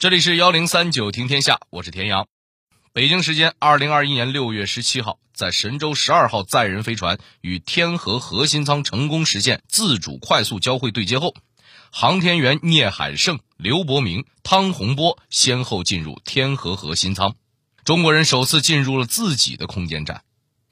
这里是幺零三九听天下，我是田阳。北京时间二零二一年六月十七号，在神舟十二号载人飞船与天河核心舱成功实现自主快速交会对接后，航天员聂海胜、刘伯明、汤洪波先后进入天河核心舱，中国人首次进入了自己的空间站。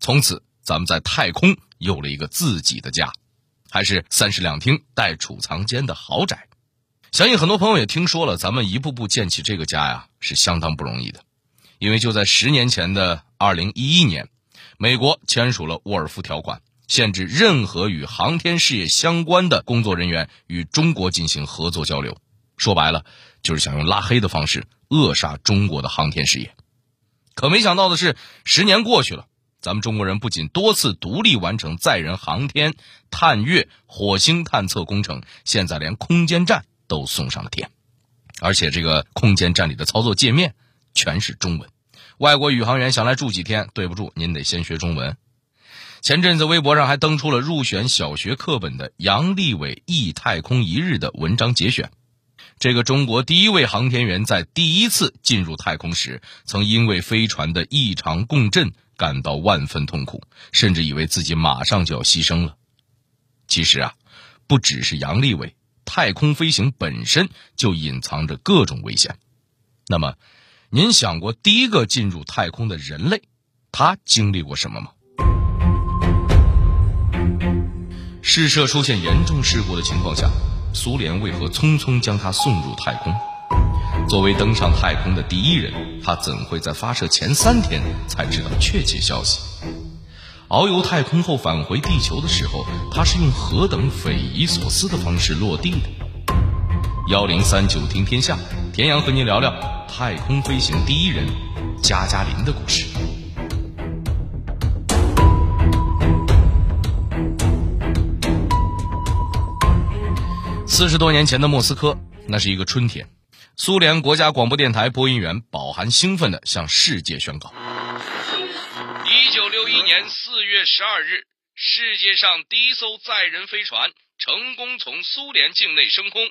从此，咱们在太空有了一个自己的家，还是三室两厅带储藏间的豪宅。相信很多朋友也听说了，咱们一步步建起这个家呀，是相当不容易的。因为就在十年前的二零一一年，美国签署了沃尔夫条款，限制任何与航天事业相关的工作人员与中国进行合作交流。说白了，就是想用拉黑的方式扼杀中国的航天事业。可没想到的是，十年过去了，咱们中国人不仅多次独立完成载人航天、探月、火星探测工程，现在连空间站。都送上了天，而且这个空间站里的操作界面全是中文，外国宇航员想来住几天，对不住，您得先学中文。前阵子微博上还登出了入选小学课本的杨利伟忆太空一日的文章节选。这个中国第一位航天员在第一次进入太空时，曾因为飞船的异常共振感到万分痛苦，甚至以为自己马上就要牺牲了。其实啊，不只是杨利伟。太空飞行本身就隐藏着各种危险。那么，您想过第一个进入太空的人类，他经历过什么吗？试射出现严重事故的情况下，苏联为何匆匆将他送入太空？作为登上太空的第一人，他怎会在发射前三天才知道确切消息？遨游太空后返回地球的时候，他是用何等匪夷所思的方式落地的？幺零三九听天下，田阳和您聊聊太空飞行第一人加加林的故事。四十多年前的莫斯科，那是一个春天，苏联国家广播电台播音员饱含兴奋地向世界宣告。一年四月十二日，世界上第一艘载人飞船成功从苏联境内升空。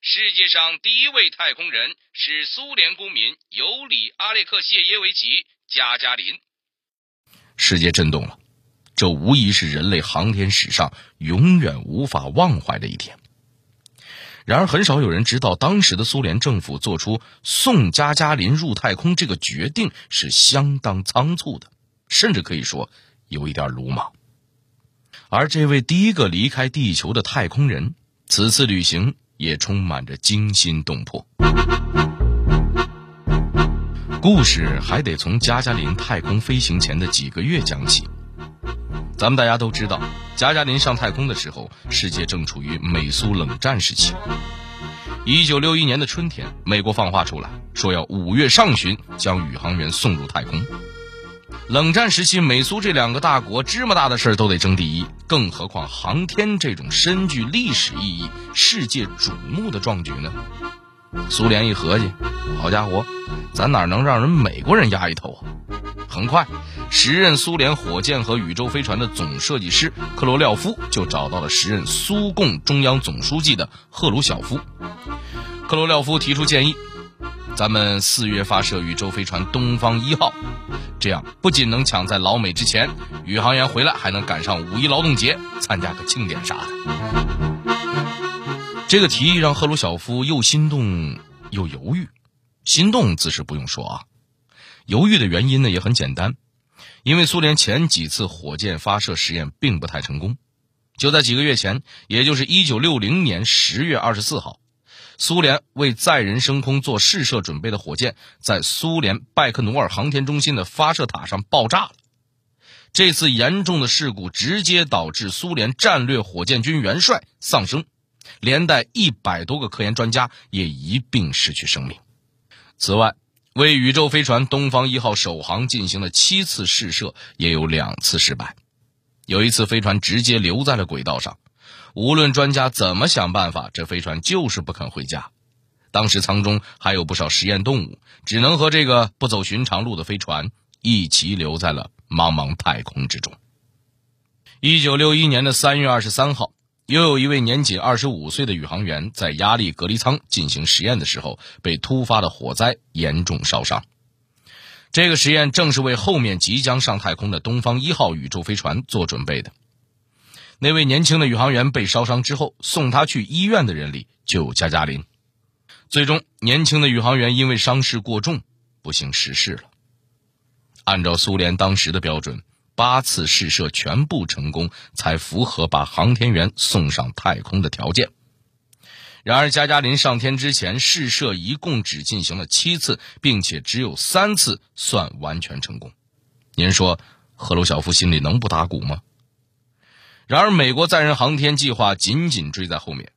世界上第一位太空人是苏联公民尤里·阿列克谢耶维奇·加加林。世界震动了，这无疑是人类航天史上永远无法忘怀的一天。然而，很少有人知道，当时的苏联政府做出送加加林入太空这个决定是相当仓促的。甚至可以说有一点鲁莽。而这位第一个离开地球的太空人，此次旅行也充满着惊心动魄。故事还得从加加林太空飞行前的几个月讲起。咱们大家都知道，加加林上太空的时候，世界正处于美苏冷战时期。一九六一年的春天，美国放话出来，说要五月上旬将宇航员送入太空。冷战时期，美苏这两个大国芝麻大的事儿都得争第一，更何况航天这种深具历史意义、世界瞩目的壮举呢？苏联一合计，好家伙，咱哪能让人美国人压一头啊？很快，时任苏联火箭和宇宙飞船的总设计师克罗廖夫就找到了时任苏共中央总书记的赫鲁晓夫。克罗廖夫提出建议。咱们四月发射宇宙飞船东方一号，这样不仅能抢在老美之前，宇航员回来还能赶上五一劳动节，参加个庆典啥的。这个提议让赫鲁晓夫又心动又犹豫。心动自是不用说啊，犹豫的原因呢也很简单，因为苏联前几次火箭发射实验并不太成功。就在几个月前，也就是一九六零年十月二十四号。苏联为载人升空做试射准备的火箭，在苏联拜克努尔航天中心的发射塔上爆炸了。这次严重的事故直接导致苏联战略火箭军元帅丧生，连带一百多个科研专家也一并失去生命。此外，为宇宙飞船东方一号首航进行了七次试射，也有两次失败，有一次飞船直接留在了轨道上。无论专家怎么想办法，这飞船就是不肯回家。当时舱中还有不少实验动物，只能和这个不走寻常路的飞船一起留在了茫茫太空之中。一九六一年的三月二十三号，又有一位年仅二十五岁的宇航员在压力隔离舱进行实验的时候，被突发的火灾严重烧伤。这个实验正是为后面即将上太空的东方一号宇宙飞船做准备的。那位年轻的宇航员被烧伤之后，送他去医院的人里就有加加林。最终，年轻的宇航员因为伤势过重，不幸逝世了。按照苏联当时的标准。八次试射全部成功，才符合把航天员送上太空的条件。然而，加加林上天之前试射一共只进行了七次，并且只有三次算完全成功。您说，赫鲁晓夫心里能不打鼓吗？然而，美国载人航天计划紧紧追在后面。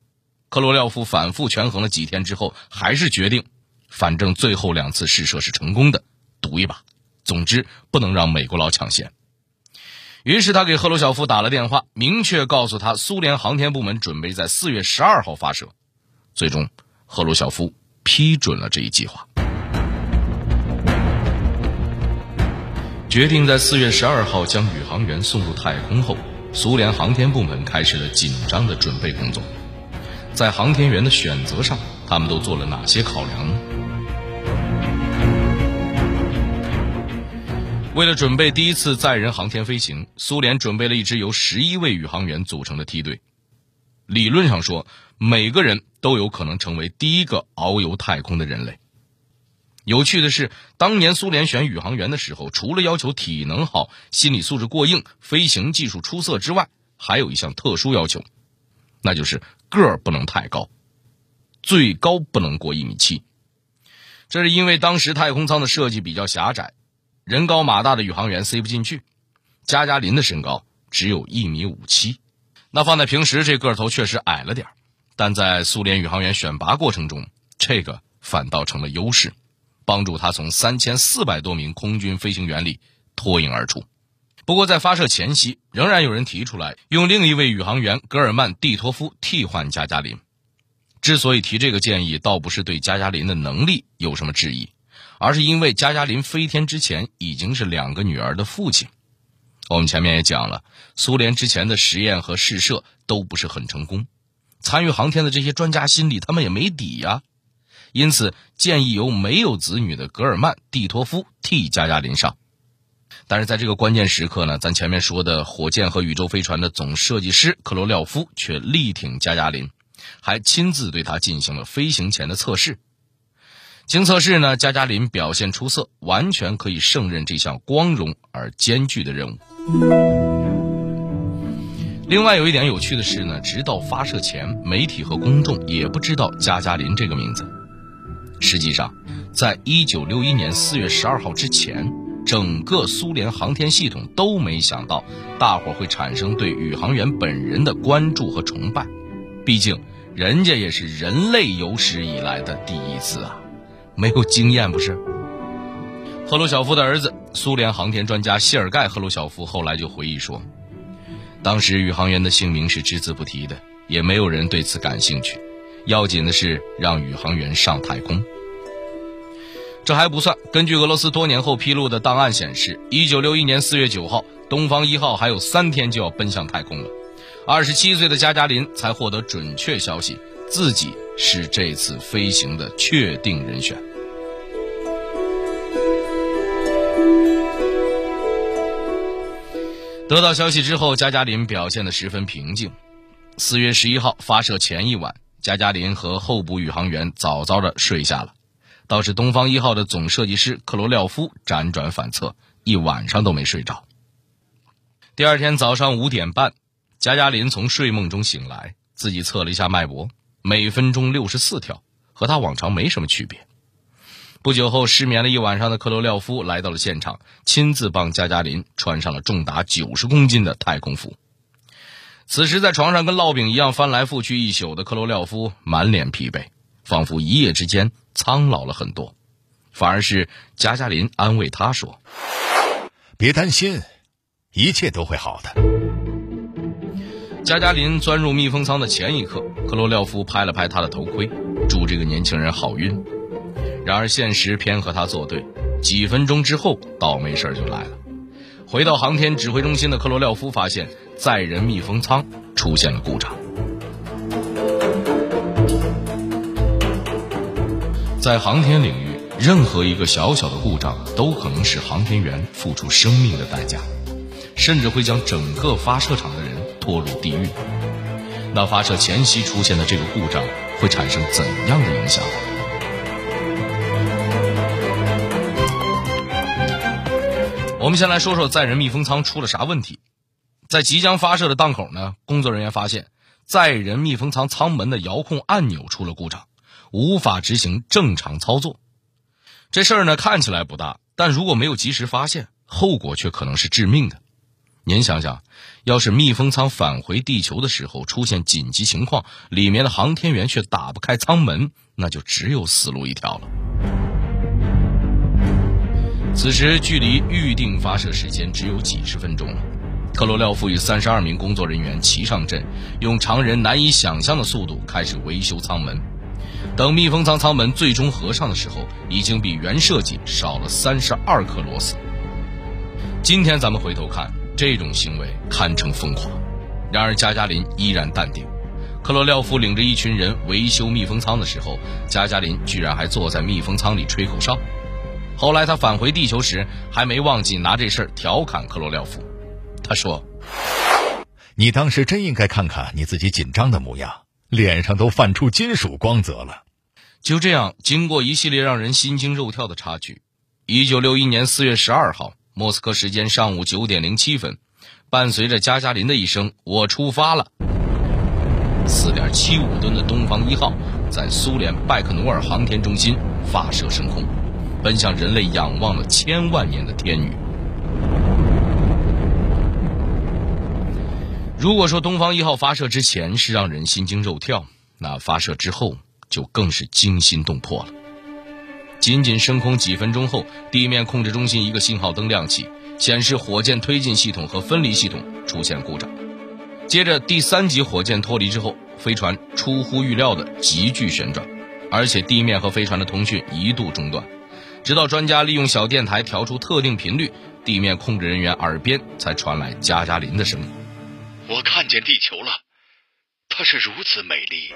克罗廖夫反复权衡了几天之后，还是决定，反正最后两次试射是成功的，赌一把。总之，不能让美国佬抢先。于是他给赫鲁晓夫打了电话，明确告诉他，苏联航天部门准备在四月十二号发射。最终，赫鲁晓夫批准了这一计划。决定在四月十二号将宇航员送入太空后，苏联航天部门开始了紧张的准备工作。在航天员的选择上，他们都做了哪些考量呢？为了准备第一次载人航天飞行，苏联准备了一支由十一位宇航员组成的梯队。理论上说，每个人都有可能成为第一个遨游太空的人类。有趣的是，当年苏联选宇航员的时候，除了要求体能好、心理素质过硬、飞行技术出色之外，还有一项特殊要求，那就是个儿不能太高，最高不能过一米七。这是因为当时太空舱的设计比较狭窄。人高马大的宇航员塞不进去，加加林的身高只有一米五七，那放在平时这个头确实矮了点但在苏联宇航员选拔过程中，这个反倒成了优势，帮助他从三千四百多名空军飞行员里脱颖而出。不过在发射前夕，仍然有人提出来用另一位宇航员格尔曼蒂托夫替换加加林。之所以提这个建议，倒不是对加加林的能力有什么质疑。而是因为加加林飞天之前已经是两个女儿的父亲。我们前面也讲了，苏联之前的实验和试射都不是很成功，参与航天的这些专家心里他们也没底呀。因此建议由没有子女的格尔曼蒂托夫替加加林上。但是在这个关键时刻呢，咱前面说的火箭和宇宙飞船的总设计师克罗廖夫却力挺加加林，还亲自对他进行了飞行前的测试。经测试呢，加加林表现出色，完全可以胜任这项光荣而艰巨的任务。另外有一点有趣的是呢，直到发射前，媒体和公众也不知道加加林这个名字。实际上，在一九六一年四月十二号之前，整个苏联航天系统都没想到大伙会产生对宇航员本人的关注和崇拜。毕竟，人家也是人类有史以来的第一次啊。没有经验不是？赫鲁晓夫的儿子，苏联航天专家谢尔盖·赫鲁晓夫后来就回忆说，当时宇航员的姓名是只字不提的，也没有人对此感兴趣。要紧的是让宇航员上太空。这还不算，根据俄罗斯多年后披露的档案显示，一九六一年四月九号，东方一号还有三天就要奔向太空了。二十七岁的加加林才获得准确消息，自己是这次飞行的确定人选。得到消息之后，加加林表现得十分平静。四月十一号发射前一晚，加加林和候补宇航员早早的睡下了，倒是东方一号的总设计师克罗廖夫辗转反侧，一晚上都没睡着。第二天早上五点半。加加林从睡梦中醒来，自己测了一下脉搏，每分钟六十四跳，和他往常没什么区别。不久后，失眠了一晚上的克罗廖夫来到了现场，亲自帮加加林穿上了重达九十公斤的太空服。此时，在床上跟烙饼一样翻来覆去一宿的克罗廖夫满脸疲惫，仿佛一夜之间苍老了很多。反而是加加林安慰他说：“别担心，一切都会好的。”加加林钻入密封舱的前一刻，克罗廖夫拍了拍他的头盔，祝这个年轻人好运。然而现实偏和他作对，几分钟之后，倒霉事儿就来了。回到航天指挥中心的克罗廖夫发现，载人密封舱出现了故障。在航天领域，任何一个小小的故障都可能使航天员付出生命的代价，甚至会将整个发射场的人拖入地狱。那发射前夕出现的这个故障会产生怎样的影响？我们先来说说载人密封舱出了啥问题。在即将发射的档口呢，工作人员发现载人密封舱舱门的遥控按钮出了故障，无法执行正常操作。这事儿呢看起来不大，但如果没有及时发现，后果却可能是致命的。您想想，要是密封舱返回地球的时候出现紧急情况，里面的航天员却打不开舱门，那就只有死路一条了。此时距离预定发射时间只有几十分钟了，克罗廖夫与三十二名工作人员齐上阵，用常人难以想象的速度开始维修舱门。等密封舱舱门最终合上的时候，已经比原设计少了三十二颗螺丝。今天咱们回头看。这种行为堪称疯狂，然而加加林依然淡定。克罗廖夫领着一群人维修密封舱的时候，加加林居然还坐在密封舱里吹口哨。后来他返回地球时，还没忘记拿这事儿调侃克罗廖夫。他说：“你当时真应该看看你自己紧张的模样，脸上都泛出金属光泽了。”就这样，经过一系列让人心惊肉跳的插曲，一九六一年四月十二号。莫斯科时间上午九点零七分，伴随着加加林的一声“我出发了”，四点七五吨的东方一号在苏联拜克努尔航天中心发射升空，奔向人类仰望了千万年的天宇。如果说东方一号发射之前是让人心惊肉跳，那发射之后就更是惊心动魄了。仅仅升空几分钟后，地面控制中心一个信号灯亮起，显示火箭推进系统和分离系统出现故障。接着，第三级火箭脱离之后，飞船出乎预料的急剧旋转，而且地面和飞船的通讯一度中断，直到专家利用小电台调出特定频率，地面控制人员耳边才传来加加林的声音：“我看见地球了，它是如此美丽。”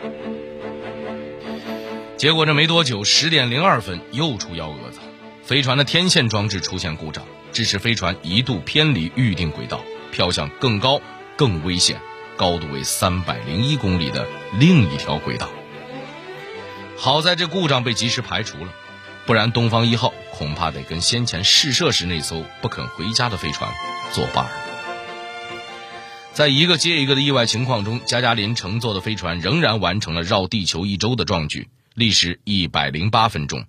结果这没多久，十点零二分又出幺蛾子，飞船的天线装置出现故障，致使飞船一度偏离预定轨道，飘向更高、更危险、高度为三百零一公里的另一条轨道。好在这故障被及时排除了，不然东方一号恐怕得跟先前试射时那艘不肯回家的飞船作伴儿。在一个接一个的意外情况中，加加林乘坐的飞船仍然完成了绕地球一周的壮举。历时一百零八分钟，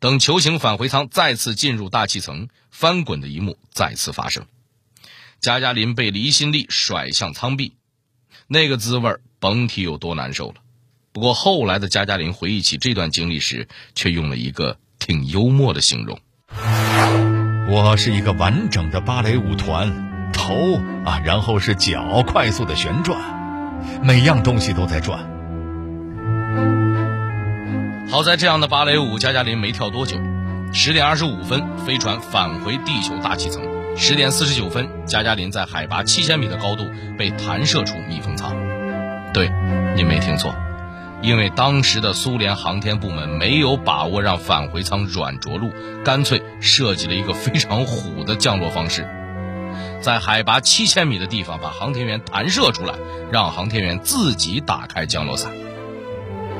等球形返回舱再次进入大气层，翻滚的一幕再次发生。加加林被离心力甩向舱壁，那个滋味甭提有多难受了。不过后来的加加林回忆起这段经历时，却用了一个挺幽默的形容：“我是一个完整的芭蕾舞团，头啊，然后是脚，快速的旋转，每样东西都在转。”好在这样的芭蕾舞，加加林没跳多久。十点二十五分，飞船返回地球大气层。十点四十九分，加加林在海拔七千米的高度被弹射出密封舱。对，您没听错，因为当时的苏联航天部门没有把握让返回舱软着陆，干脆设计了一个非常虎的降落方式，在海拔七千米的地方把航天员弹射出来，让航天员自己打开降落伞。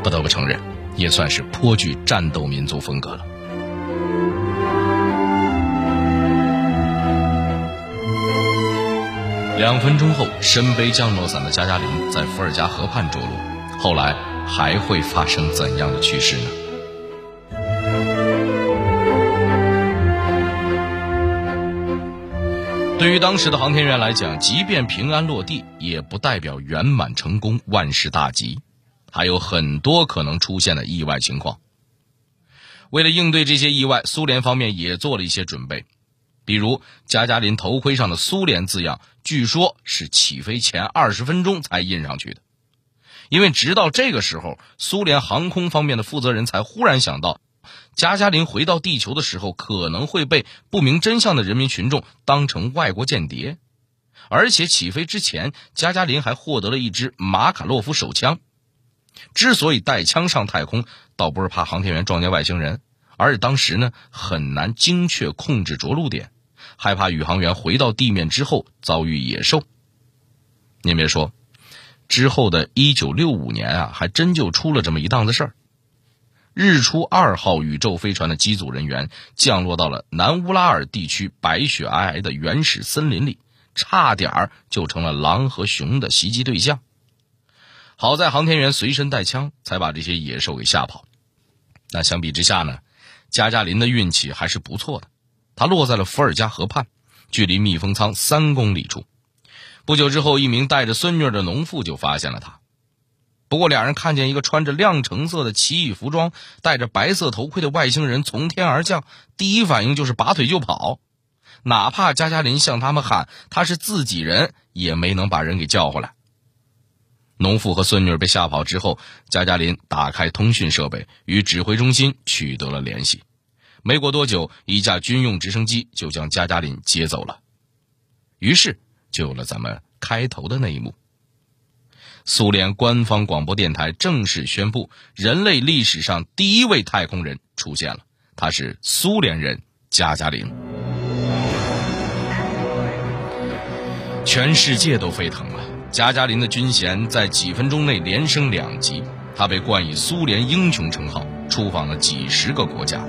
不得不承认。也算是颇具战斗民族风格了。两分钟后，身背降落伞的加加林在伏尔加河畔着陆。后来还会发生怎样的趋势呢？对于当时的航天员来讲，即便平安落地，也不代表圆满成功、万事大吉。还有很多可能出现的意外情况。为了应对这些意外，苏联方面也做了一些准备，比如加加林头盔上的“苏联”字样，据说是起飞前二十分钟才印上去的。因为直到这个时候，苏联航空方面的负责人才忽然想到，加加林回到地球的时候可能会被不明真相的人民群众当成外国间谍，而且起飞之前，加加林还获得了一支马卡洛夫手枪。之所以带枪上太空，倒不是怕航天员撞见外星人，而是当时呢很难精确控制着陆点，害怕宇航员回到地面之后遭遇野兽。您别说，之后的一九六五年啊，还真就出了这么一档子事儿。日出二号宇宙飞船的机组人员降落到了南乌拉尔地区白雪皑皑的原始森林里，差点儿就成了狼和熊的袭击对象。好在航天员随身带枪，才把这些野兽给吓跑。那相比之下呢，加加林的运气还是不错的，他落在了伏尔加河畔，距离密封舱三公里处。不久之后，一名带着孙女的农妇就发现了他。不过，两人看见一个穿着亮橙色的奇异服装、戴着白色头盔的外星人从天而降，第一反应就是拔腿就跑。哪怕加加林向他们喊他是自己人，也没能把人给叫回来。农妇和孙女被吓跑之后，加加林打开通讯设备，与指挥中心取得了联系。没过多久，一架军用直升机就将加加林接走了。于是，就有了咱们开头的那一幕。苏联官方广播电台正式宣布，人类历史上第一位太空人出现了，他是苏联人加加林。全世界都沸腾了，加加林的军衔在几分钟内连升两级，他被冠以苏联英雄称号，出访了几十个国家。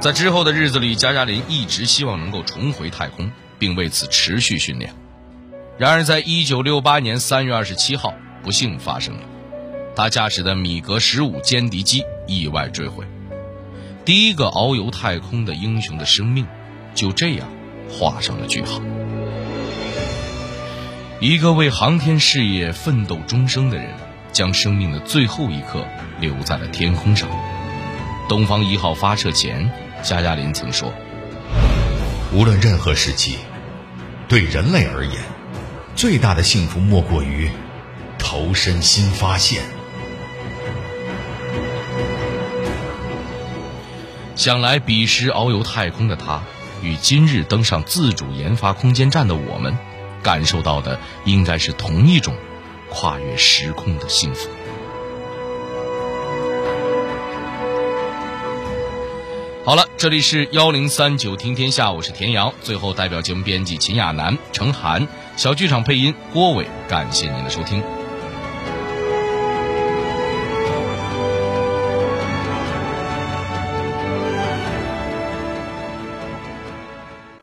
在之后的日子里，加加林一直希望能够重回太空，并为此持续训练。然而，在一九六八年三月二十七号，不幸发生了，他驾驶的米格十五歼敌机意外坠毁，第一个遨游太空的英雄的生命就这样画上了句号。一个为航天事业奋斗终生的人，将生命的最后一刻留在了天空上。东方一号发射前，加加林曾说：“无论任何时期，对人类而言。”最大的幸福莫过于投身新发现。想来彼时遨游太空的他，与今日登上自主研发空间站的我们，感受到的应该是同一种跨越时空的幸福。好了，这里是幺零三九听天下，我是田阳。最后，代表节目编辑秦亚楠、程涵。小剧场配音郭伟，感谢您的收听。